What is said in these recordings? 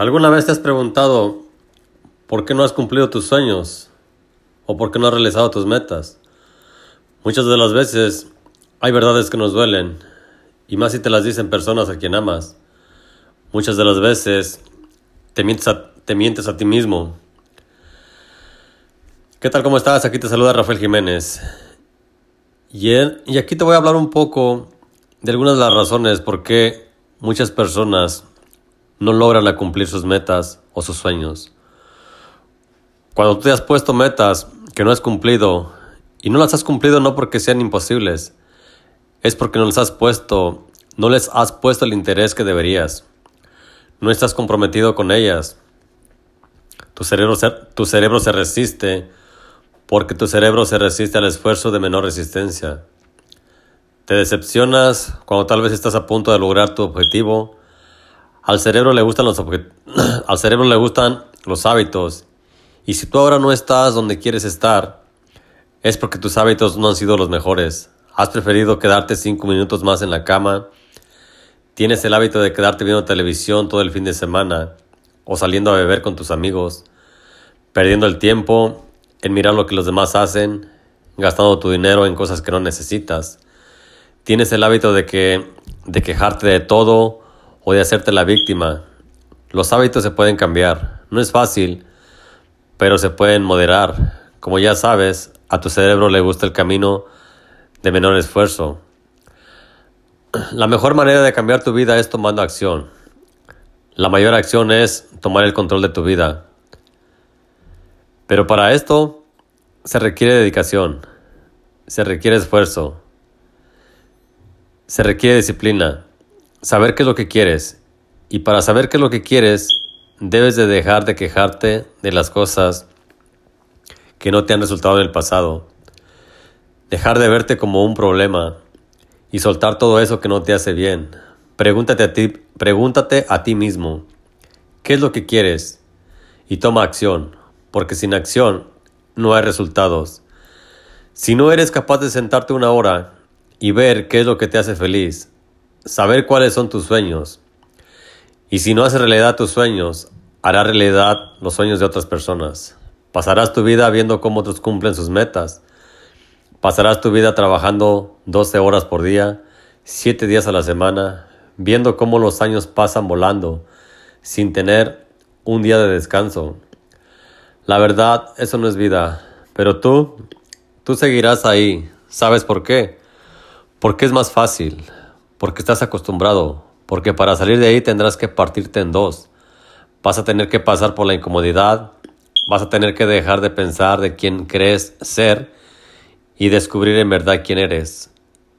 ¿Alguna vez te has preguntado por qué no has cumplido tus sueños o por qué no has realizado tus metas? Muchas de las veces hay verdades que nos duelen y más si te las dicen personas a quien amas. Muchas de las veces te mientes a, te mientes a ti mismo. ¿Qué tal? ¿Cómo estás? Aquí te saluda Rafael Jiménez. Y, y aquí te voy a hablar un poco de algunas de las razones por qué muchas personas no logran cumplir sus metas o sus sueños. Cuando tú te has puesto metas que no has cumplido, y no las has cumplido no porque sean imposibles, es porque no les has puesto, no les has puesto el interés que deberías. No estás comprometido con ellas. Tu cerebro tu cerebro se resiste porque tu cerebro se resiste al esfuerzo de menor resistencia. Te decepcionas cuando tal vez estás a punto de lograr tu objetivo al cerebro le gustan los al cerebro le gustan los hábitos. Y si tú ahora no estás donde quieres estar, es porque tus hábitos no han sido los mejores. Has preferido quedarte cinco minutos más en la cama. Tienes el hábito de quedarte viendo televisión todo el fin de semana o saliendo a beber con tus amigos, perdiendo el tiempo en mirar lo que los demás hacen, gastando tu dinero en cosas que no necesitas. Tienes el hábito de que de quejarte de todo o hacerte la víctima. Los hábitos se pueden cambiar. No es fácil, pero se pueden moderar. Como ya sabes, a tu cerebro le gusta el camino de menor esfuerzo. La mejor manera de cambiar tu vida es tomando acción. La mayor acción es tomar el control de tu vida. Pero para esto se requiere dedicación, se requiere esfuerzo, se requiere disciplina saber qué es lo que quieres. Y para saber qué es lo que quieres, debes de dejar de quejarte de las cosas que no te han resultado en el pasado. Dejar de verte como un problema y soltar todo eso que no te hace bien. Pregúntate a ti, pregúntate a ti mismo, ¿qué es lo que quieres? Y toma acción, porque sin acción no hay resultados. Si no eres capaz de sentarte una hora y ver qué es lo que te hace feliz, saber cuáles son tus sueños. Y si no haces realidad tus sueños, hará realidad los sueños de otras personas. Pasarás tu vida viendo cómo otros cumplen sus metas. Pasarás tu vida trabajando 12 horas por día, 7 días a la semana, viendo cómo los años pasan volando, sin tener un día de descanso. La verdad, eso no es vida. Pero tú, tú seguirás ahí. ¿Sabes por qué? Porque es más fácil porque estás acostumbrado, porque para salir de ahí tendrás que partirte en dos. Vas a tener que pasar por la incomodidad, vas a tener que dejar de pensar de quién crees ser y descubrir en verdad quién eres.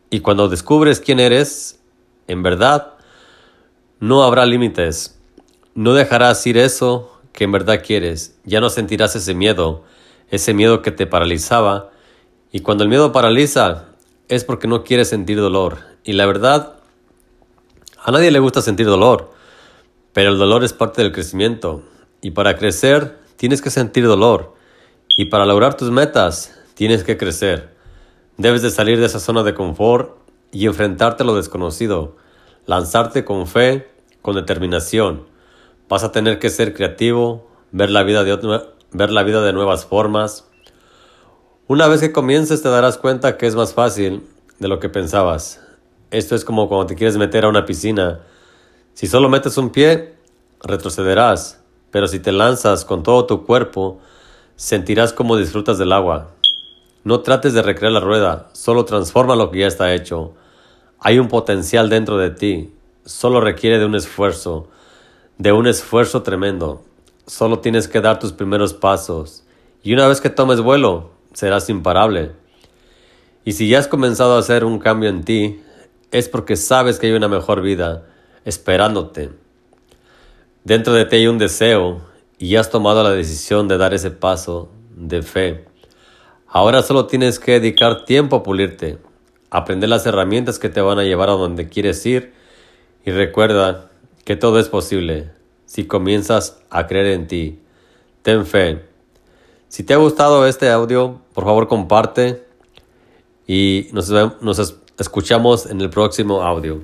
Y cuando descubres quién eres, en verdad, no habrá límites. No dejarás ir eso que en verdad quieres. Ya no sentirás ese miedo, ese miedo que te paralizaba. Y cuando el miedo paraliza, es porque no quieres sentir dolor. Y la verdad, a nadie le gusta sentir dolor, pero el dolor es parte del crecimiento. Y para crecer, tienes que sentir dolor. Y para lograr tus metas, tienes que crecer. Debes de salir de esa zona de confort y enfrentarte a lo desconocido. Lanzarte con fe, con determinación. Vas a tener que ser creativo, ver la vida de, ver la vida de nuevas formas. Una vez que comiences te darás cuenta que es más fácil de lo que pensabas. Esto es como cuando te quieres meter a una piscina. Si solo metes un pie, retrocederás, pero si te lanzas con todo tu cuerpo, sentirás cómo disfrutas del agua. No trates de recrear la rueda, solo transforma lo que ya está hecho. Hay un potencial dentro de ti, solo requiere de un esfuerzo, de un esfuerzo tremendo. Solo tienes que dar tus primeros pasos, y una vez que tomes vuelo, serás imparable. Y si ya has comenzado a hacer un cambio en ti, es porque sabes que hay una mejor vida esperándote. Dentro de ti hay un deseo y has tomado la decisión de dar ese paso de fe. Ahora solo tienes que dedicar tiempo a pulirte, aprender las herramientas que te van a llevar a donde quieres ir y recuerda que todo es posible si comienzas a creer en ti. Ten fe. Si te ha gustado este audio, por favor comparte y nos, nos escuchamos en el próximo audio.